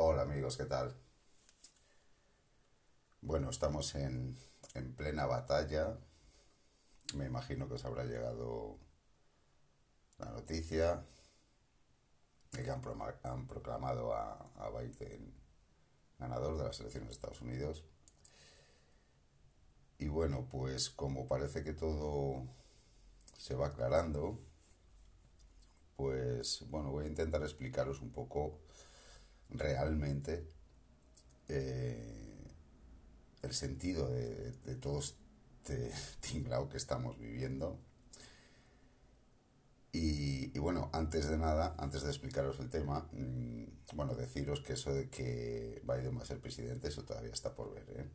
Hola amigos, ¿qué tal? Bueno, estamos en, en plena batalla. Me imagino que os habrá llegado la noticia de que han, proclamado a, a Biden ganador de las elecciones de Estados Unidos. Y bueno, pues como parece que todo se va aclarando, pues bueno, voy a intentar explicaros un poco realmente eh, el sentido de, de todo este tinglao que estamos viviendo. Y, y bueno, antes de nada, antes de explicaros el tema, mm, bueno, deciros que eso de que Biden va a ser presidente, eso todavía está por ver, ¿eh?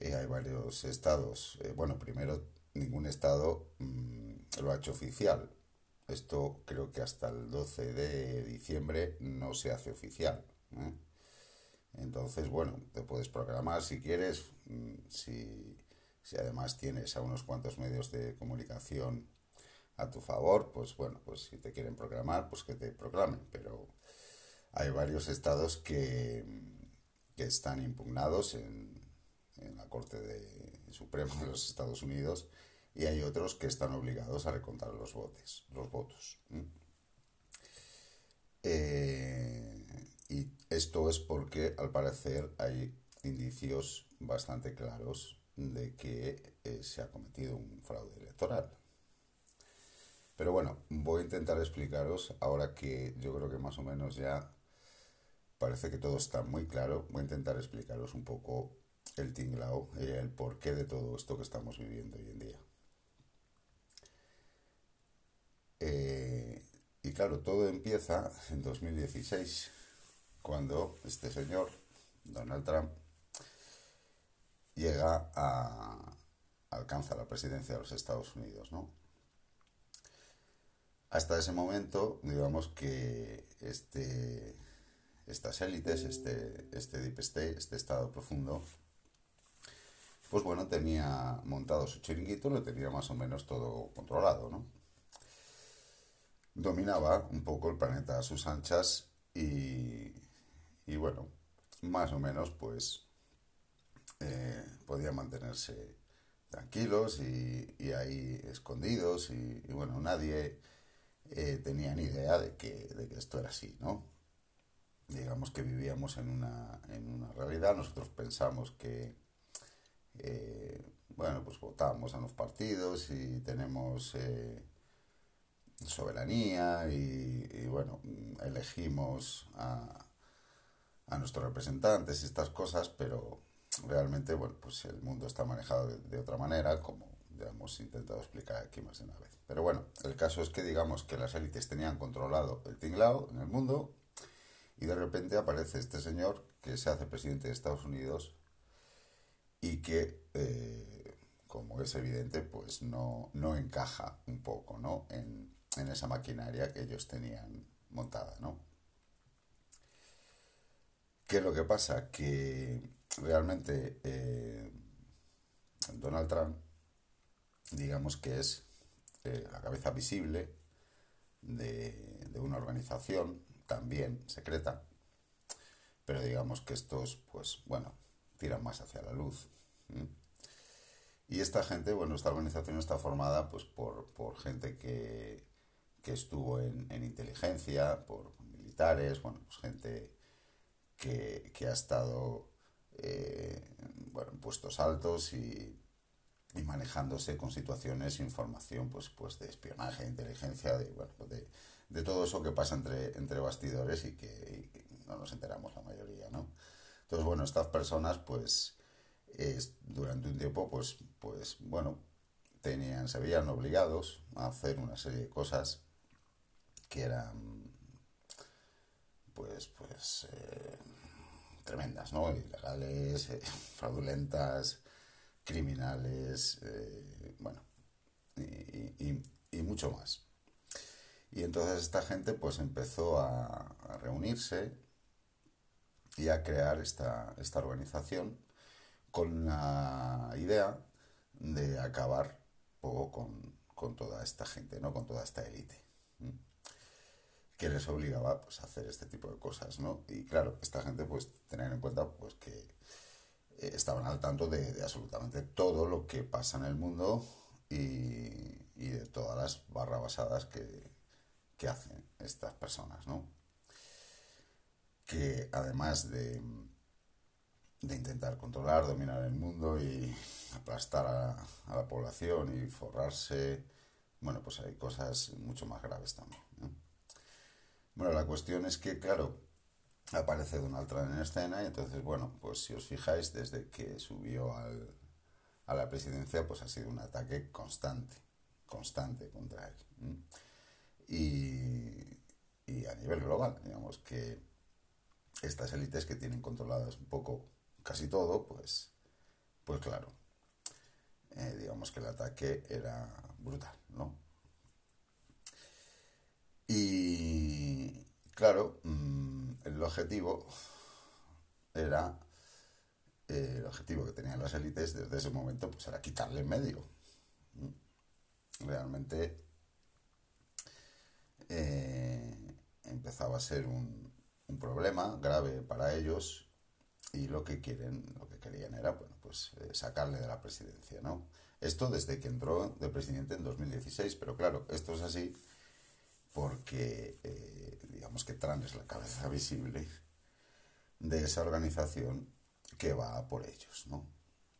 Eh, hay varios estados, eh, bueno, primero, ningún estado mm, lo ha hecho oficial. Esto creo que hasta el 12 de diciembre no se hace oficial. ¿eh? Entonces, bueno, te puedes programar si quieres, mm, si, si además tienes a unos cuantos medios de comunicación a tu favor, pues bueno, pues si te quieren programar, pues que te proclamen, pero hay varios estados que, que están impugnados en, en la Corte de, Suprema de los Estados Unidos y hay otros que están obligados a recontar los votos. Los votos. Eh, y esto es porque al parecer hay indicios bastante claros de que eh, se ha cometido un fraude electoral. Pero bueno, voy a intentar explicaros, ahora que yo creo que más o menos ya parece que todo está muy claro, voy a intentar explicaros un poco el tinglao el porqué de todo esto que estamos viviendo hoy en día. Eh, y claro, todo empieza en 2016, cuando este señor, Donald Trump, llega a alcanza la presidencia de los Estados Unidos, ¿no? Hasta ese momento, digamos que este, estas élites, este, este deep state, este estado profundo, pues bueno, tenía montado su chiringuito, lo tenía más o menos todo controlado, ¿no? Dominaba un poco el planeta a sus anchas y, y bueno, más o menos pues eh, podía mantenerse tranquilos y, y ahí escondidos y, y bueno, nadie eh, tenía ni idea de que, de que esto era así, ¿no? Digamos que vivíamos en una, en una realidad, nosotros pensamos que eh, bueno, pues votamos a los partidos y tenemos soberanía y, bueno, elegimos a, a, nuestros representantes y estas cosas, pero realmente, bueno, pues el mundo está manejado de, otra manera, como ya hemos intentado explicar aquí más de una vez. Pero bueno, el caso es que digamos que las élites tenían controlado el tinglao en el mundo y de repente aparece este señor que se hace presidente de Estados Unidos y que, eh, como es evidente, pues no, no encaja un poco ¿no? En, esa maquinaria que ellos tenían montada. ¿no? ¿Qué es lo que pasa? Que realmente eh, Donald Trump, digamos que es eh, la cabeza visible de, de una organización también secreta, pero digamos que estos, pues bueno, tiran más hacia la luz. Y esta gente, bueno, esta organización está formada pues por, por gente que, que estuvo en, en, inteligencia, por militares, bueno, pues gente que, que ha estado eh, bueno, en puestos altos y, y, manejándose con situaciones, información, pues, pues de espionaje, de inteligencia, de, bueno, de, de todo eso que pasa entre, entre bastidores y que, y no nos enteramos la mayoría, ¿no? Entonces, bueno, estas personas, pues, es, durante un tiempo, pues, pues, bueno, tenían, se veían obligados a hacer una serie de cosas que eran, pues, pues, eh, tremendas, ¿no? Ilegales, eh, fraudulentas, criminales, eh, bueno, y, mucho más. Y entonces esta gente, pues, empezó a, reunirse y a crear esta, esta organización con la idea de acabar poco con, con, toda esta gente, ¿no? con toda esta élite. Que les obligaba pues, a hacer este tipo de cosas, ¿no? Y claro, esta gente, pues, tener en cuenta pues que eh, estaban al tanto de, absolutamente todo lo que pasa en el mundo y, de todas las barrabasadas que, que hacen estas personas, ¿no? Que además de, de intentar controlar, dominar el mundo y aplastar a, a, la población y forrarse, bueno, pues hay cosas mucho más graves también. ¿No? Bueno, la cuestión es que, claro, aparece Donald Trump en escena y entonces, bueno, pues si os fijáis, desde que subió al, a la presidencia, pues ha sido un ataque constante, constante contra él. Y, y a nivel global, digamos que estas élites que tienen controladas un poco casi todo, pues, pues claro, eh, digamos que el ataque era brutal, ¿no? Y claro, mm, el objetivo era, eh, el objetivo que tenían las élites desde ese momento, pues era quitarle en medio. Realmente eh, empezaba a ser un, un, problema grave para ellos y lo que quieren, lo que querían era, bueno, pues eh, sacarle de la presidencia, ¿no? Esto desde que entró de presidente en 2016, pero claro, esto es así porque eh, digamos que Trump es la cabeza visible de esa organización que va por ellos, ¿no?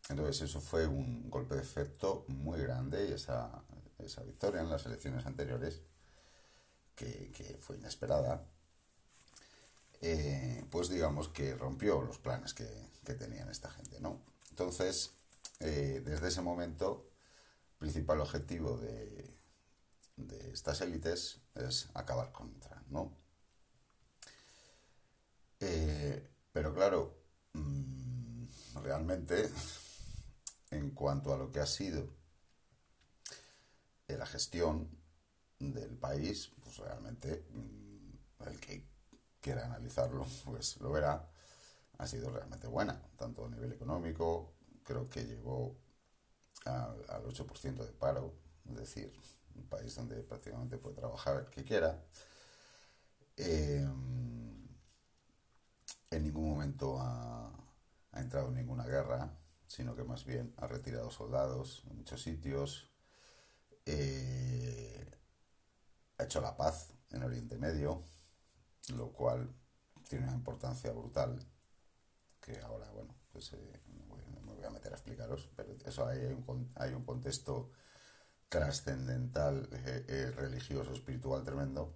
Entonces eso fue un golpe de efecto muy grande y esa, esa victoria en las elecciones anteriores, que, que fue inesperada, eh, pues digamos que rompió los planes que, que tenían esta gente, ¿no? Entonces, eh, desde ese momento, principal objetivo de, de estas élites es acabar con Trump, ¿no? Eh, pero claro, mmm, realmente, en cuanto a lo que ha sido la gestión del país, pues realmente mmm, el que quiera analizarlo, pues lo verá, ha sido realmente buena, tanto a nivel económico, creo que llegó al, al 8% de paro, es decir, un país donde prácticamente puede trabajar el que quiera. Eh, en ningún momento ha, ha, entrado en ninguna guerra, sino que más bien ha retirado soldados en muchos sitios, eh, ha hecho la paz en Oriente Medio, lo cual tiene una importancia brutal, que ahora, bueno, pues eh, no me voy a meter a explicaros, pero eso hay un, hay un contexto trascendental, eh, eh, religioso, espiritual tremendo.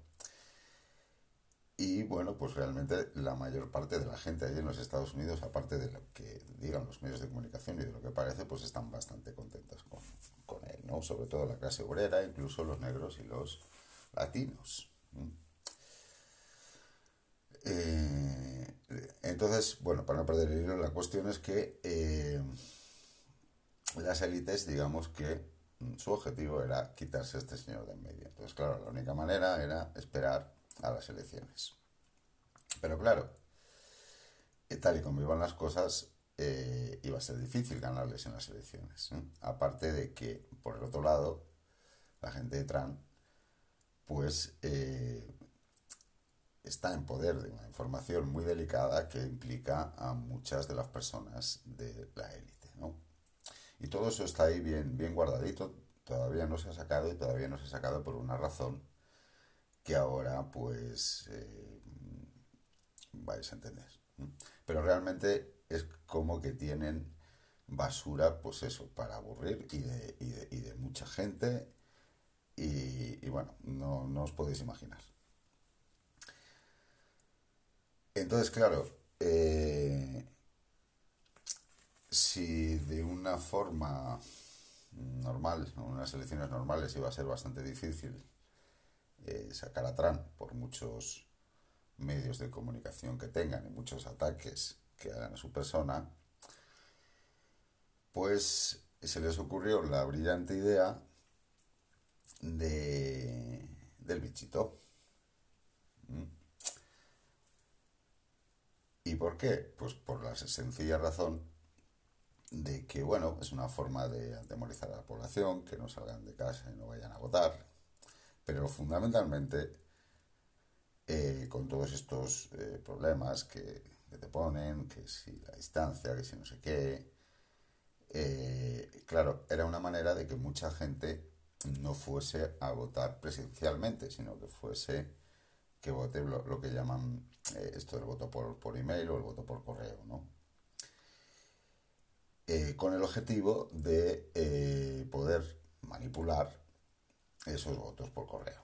Y bueno, pues realmente la mayor parte de la gente allí en los Estados Unidos, aparte de lo que digan los medios de comunicación y de lo que parece, pues están bastante contentos con, con él, ¿no? Sobre todo la clase obrera, incluso los negros y los latinos. Eh, entonces, bueno, para no perder el hilo, la cuestión es que las élites, digamos que su objetivo era quitarse a este señor de en medio. Entonces, claro, la única manera era esperar a las elecciones. Pero claro, eh, tal y como iban las cosas, eh, iba a ser difícil ganarles en las elecciones. ¿eh? Aparte de que, por el otro lado, la gente de Trump, pues está en poder de una información muy delicada que implica a muchas de las personas de la élite, ¿no? Y todo eso está ahí bien, bien guardadito, todavía no se ha sacado y todavía no se ha sacado por una razón que ahora pues eh, vais a entender. Pero realmente es como que tienen basura, pues eso, para aburrir y de, y de, y de mucha gente y, y bueno, no, no, os podéis imaginar. Entonces, claro, eh, si de una forma normal, en unas elecciones normales iba a ser bastante difícil eh, sacar a Trump por muchos medios de comunicación que tengan y muchos ataques que hagan a su persona, pues se les ocurrió la brillante idea de, del bichito. ¿Mm? ¿Y por qué? Pues por la sencilla razón de que, bueno, es una forma de atemorizar a la población, que no salgan de casa y no vayan a votar, pero fundamentalmente eh, con todos estos eh, problemas que, te ponen, que si la distancia, que si no sé qué. claro, era una manera de que mucha gente no fuese a votar presencialmente, sino que fuese que vote lo, lo que llaman esto del voto por, por email o el voto por correo, ¿no? Eh, con el objetivo de eh, poder manipular esos votos por correo.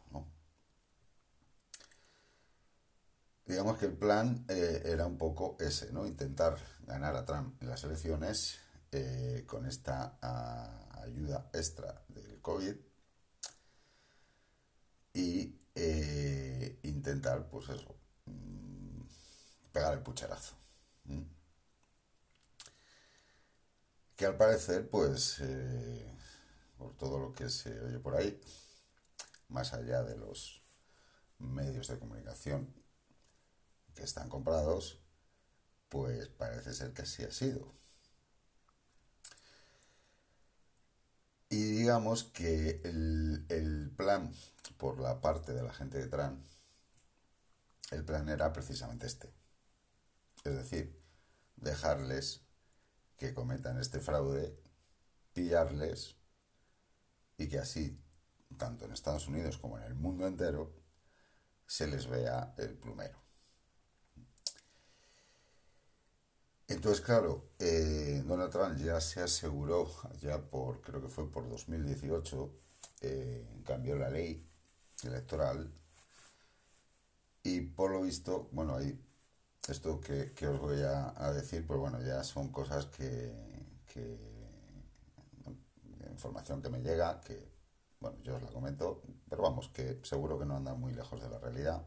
Digamos que el plan eh, era un poco ese, ¿no? intentar ganar a Trump en las elecciones con esta a, ayuda extra del COVID y intentar, pues eso, mm, pegar el pucherazo que al parecer, pues, eh, por todo lo que se oye por ahí, más allá de los medios de comunicación que están comprados, pues parece ser que así ha sido. Y digamos que el, el, plan por la parte de la gente de Trump, el plan era precisamente este. Es decir, dejarles que cometan este fraude, pillarles y que así, tanto en Estados Unidos como en el mundo entero, se les vea el plumero. Entonces, claro, eh, Donald Trump ya se aseguró, ya por, creo que fue por 2018, eh, cambió la ley electoral y por lo visto, bueno, hay esto que, os voy a, decir, pues bueno, ya son cosas que, información que me llega, que, bueno, yo os la comento, pero vamos, que seguro que no andan muy lejos de la realidad.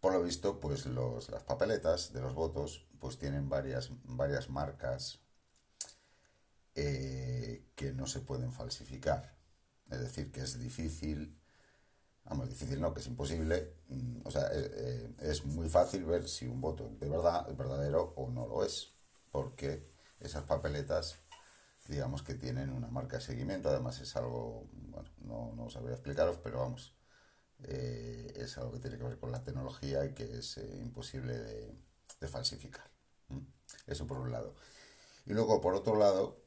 Por lo visto, pues los, las papeletas de los votos, pues tienen varias, varias marcas eh, que no se pueden falsificar. Es decir, que es difícil Vamos, difícil no, que es imposible. Mm, o sea, eh, eh, es muy fácil ver si un voto de verdad es verdadero o no lo es. Porque esas papeletas, digamos que tienen una marca de seguimiento. Además es algo, bueno, no, no sabría explicaros, pero vamos, eh, es algo que tiene que ver con la tecnología y que es imposible de, falsificar. Eso por un lado. Y luego, por otro lado,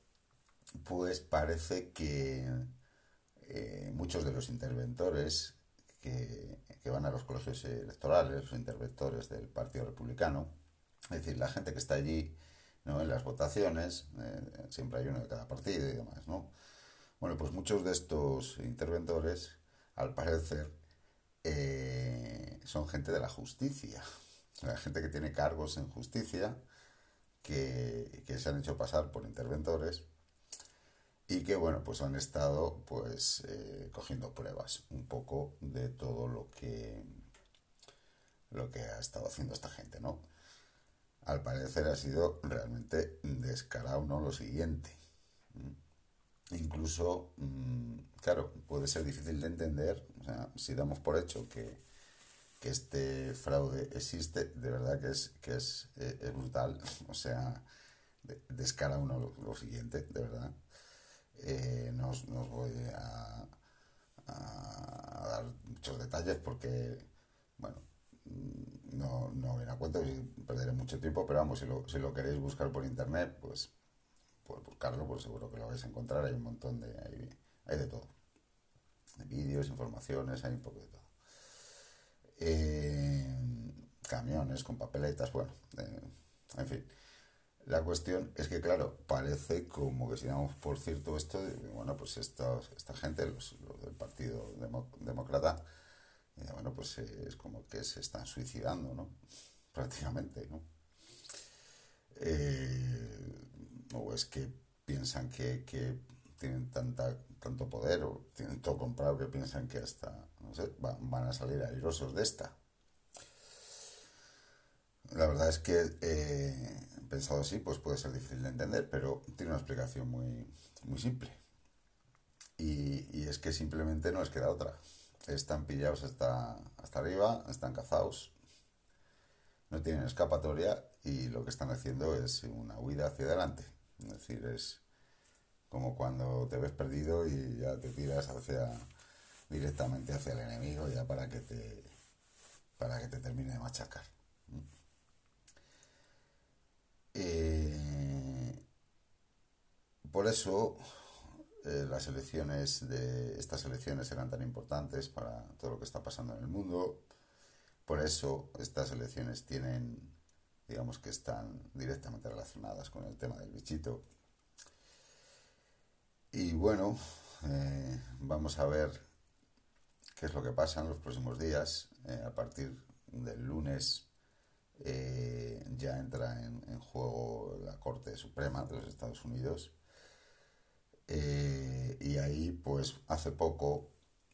pues parece que muchos de los interventores que, van a los colegios electorales, los interventores del Partido Republicano, es decir, la gente que está allí ¿no? en las votaciones, eh, siempre hay uno de cada partido y demás, ¿no? Bueno, pues muchos de estos interventores, al parecer, eh, son gente de la justicia, la gente que tiene cargos en justicia, que, que se han hecho pasar por interventores y que bueno pues han estado pues eh, cogiendo pruebas un poco de todo lo que lo que ha estado haciendo esta gente no al parecer ha sido realmente descarado no lo siguiente. Incluso mm, claro puede ser difícil de entender o sea, si damos por hecho que, que este fraude existe de verdad que es que es, eh, brutal. O sea descara uno lo siguiente de verdad eh, no, os, voy a, dar muchos detalles porque, bueno, no, no viene a cuento y perderé mucho tiempo, pero vamos, si lo, si lo queréis buscar por internet, pues, pues buscarlo, pues seguro que lo vais a encontrar, hay un montón de, hay, hay de todo. Vídeos, informaciones, hay un poco de todo. Eh, camiones con papeletas, bueno, eh, en fin. La cuestión es que, claro, parece como que si damos por cierto esto, bueno, pues esta, esta gente, los, del Partido Demócrata, bueno, pues eh, es como que se están suicidando, ¿no? Prácticamente, ¿no? Eh, o es que piensan que, tienen tanta, tanto poder o tienen todo comprado que piensan que hasta, no sé, van a salir airosos de esta. La verdad es que pensado así, pues puede ser difícil de entender, pero tiene una explicación muy, muy simple. Y, es que simplemente no les queda otra. Están pillados hasta, hasta arriba, están cazados, no tienen escapatoria y lo que están haciendo es una huida hacia adelante. Es decir, es como cuando te ves perdido y ya te tiras hacia directamente hacia el enemigo ya para que te para que te termine de machacar. Eh, por eso eh, las elecciones de estas elecciones eran tan importantes para todo lo que está pasando en el mundo. Por eso estas elecciones tienen, digamos que están directamente relacionadas con el tema del bichito. Y bueno, eh, vamos a ver qué es lo que pasa en los próximos días. A partir del lunes ya entra en, juego la Corte Suprema de los Estados Unidos. y ahí, pues, hace poco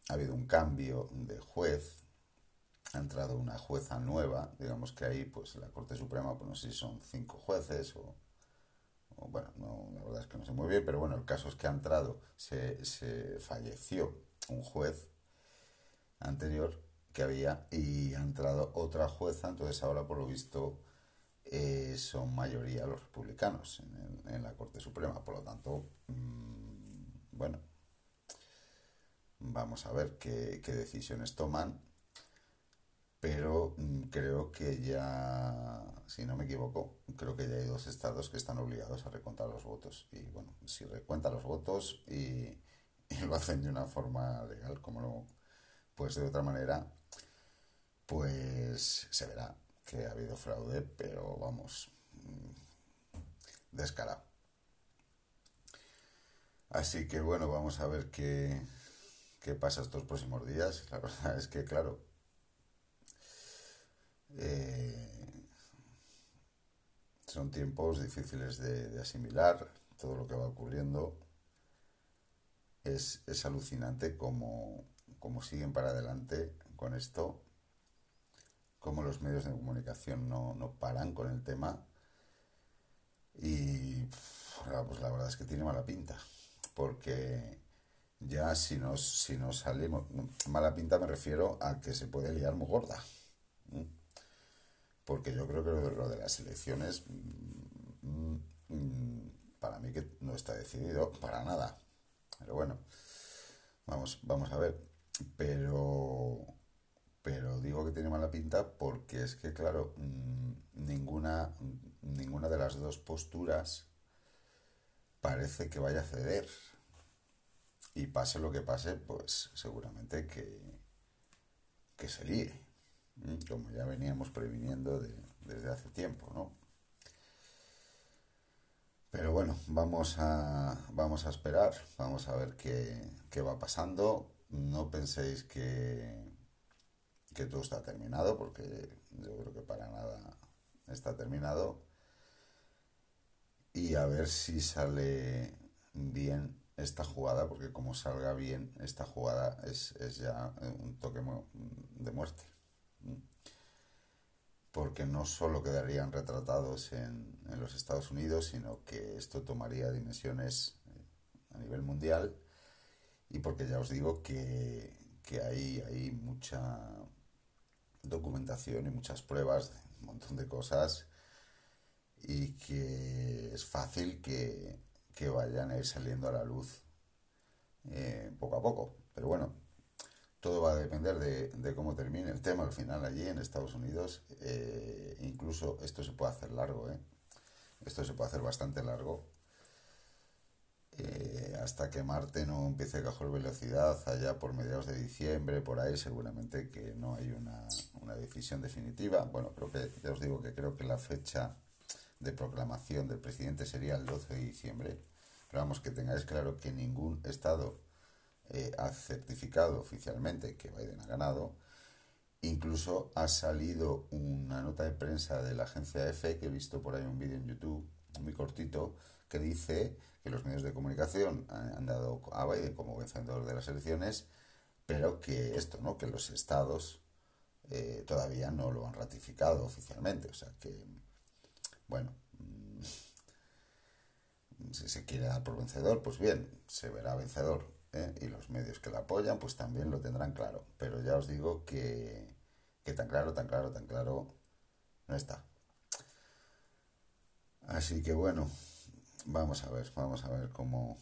ha habido un cambio de juez ha entrado una jueza nueva, digamos que ahí pues la Corte Suprema, pues no sé si son cinco jueces o, bueno, no, la verdad es que no sé muy bien, pero bueno, el caso es que ha entrado, se, se falleció un juez anterior que había y ha entrado otra jueza, entonces ahora por lo visto eh, son mayoría los republicanos en, en, la Corte Suprema, por lo tanto, mmm, bueno, vamos a ver qué, qué decisiones toman pero mm, creo que ya, si no me equivoco, creo que ya hay dos estados que están obligados a recontar los votos. Y bueno, si recuentan los votos y, lo hacen de una forma legal, como no, pues de otra manera, pues se verá que ha habido fraude, pero vamos, mm, descarado. Así que bueno, vamos a ver qué, qué pasa estos próximos días. La verdad es que, claro, eh, son tiempos difíciles de, asimilar, todo lo que va ocurriendo. Es, alucinante cómo, siguen para adelante con esto, cómo los medios de comunicación no, paran con el tema. Y pues la verdad es que tiene mala pinta, porque ya si nos, si nos salimos, mala pinta me refiero a que se puede liar muy gorda porque yo creo que lo de las elecciones, mm, mm, para mí que no está decidido para nada. Pero bueno, vamos, vamos a ver. Pero, pero digo que tiene mala pinta porque es que, claro, mm, ninguna, ninguna de las dos posturas parece que vaya a ceder. Y pase lo que pase, pues seguramente que, que se líe como ya veníamos previniendo desde hace tiempo, ¿no? Pero bueno, vamos a, vamos a esperar, vamos a ver qué, qué va pasando. No penséis que, que todo está terminado, porque yo creo que para nada está terminado. Y a ver si sale bien esta jugada, porque como salga bien esta jugada es, es ya un toque de muerte porque no solo quedarían retratados en, en, los Estados Unidos, sino que esto tomaría dimensiones eh, a nivel mundial y porque ya os digo que, que hay, hay mucha documentación y muchas pruebas de un montón de cosas y que es fácil que, que vayan a ir saliendo a la luz eh, poco a poco. Pero bueno, todo va a depender de, cómo termine el tema al final allí en Estados Unidos. Eh, incluso esto se puede hacer largo, ¿eh? Esto se puede hacer bastante largo. Eh, hasta que Marte no empiece a coger velocidad allá por mediados de diciembre, por ahí seguramente que no hay una, una decisión definitiva. Bueno, creo que ya os digo que creo que la fecha de proclamación del presidente sería el 12 de diciembre. Pero vamos, que tengáis claro que ningún estado eh, ha certificado oficialmente que Biden ha ganado. Incluso ha salido una nota de prensa de la agencia EFE, que he visto por ahí un vídeo en YouTube cortito, que dice que los medios de comunicación han dado a Biden como vencedor de las elecciones, pero que esto, ¿no? Que los estados eh, todavía no lo han ratificado oficialmente. O sea que, bueno, mm, si se quiere dar por vencedor, pues bien, se verá vencedor. ¿eh? y los medios que la apoyan pues también lo tendrán claro. Pero ya os digo que, que tan claro, tan claro, tan claro no está. Así que bueno, vamos a ver, vamos a ver cómo,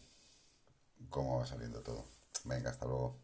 cómo va saliendo todo. Venga, hasta luego.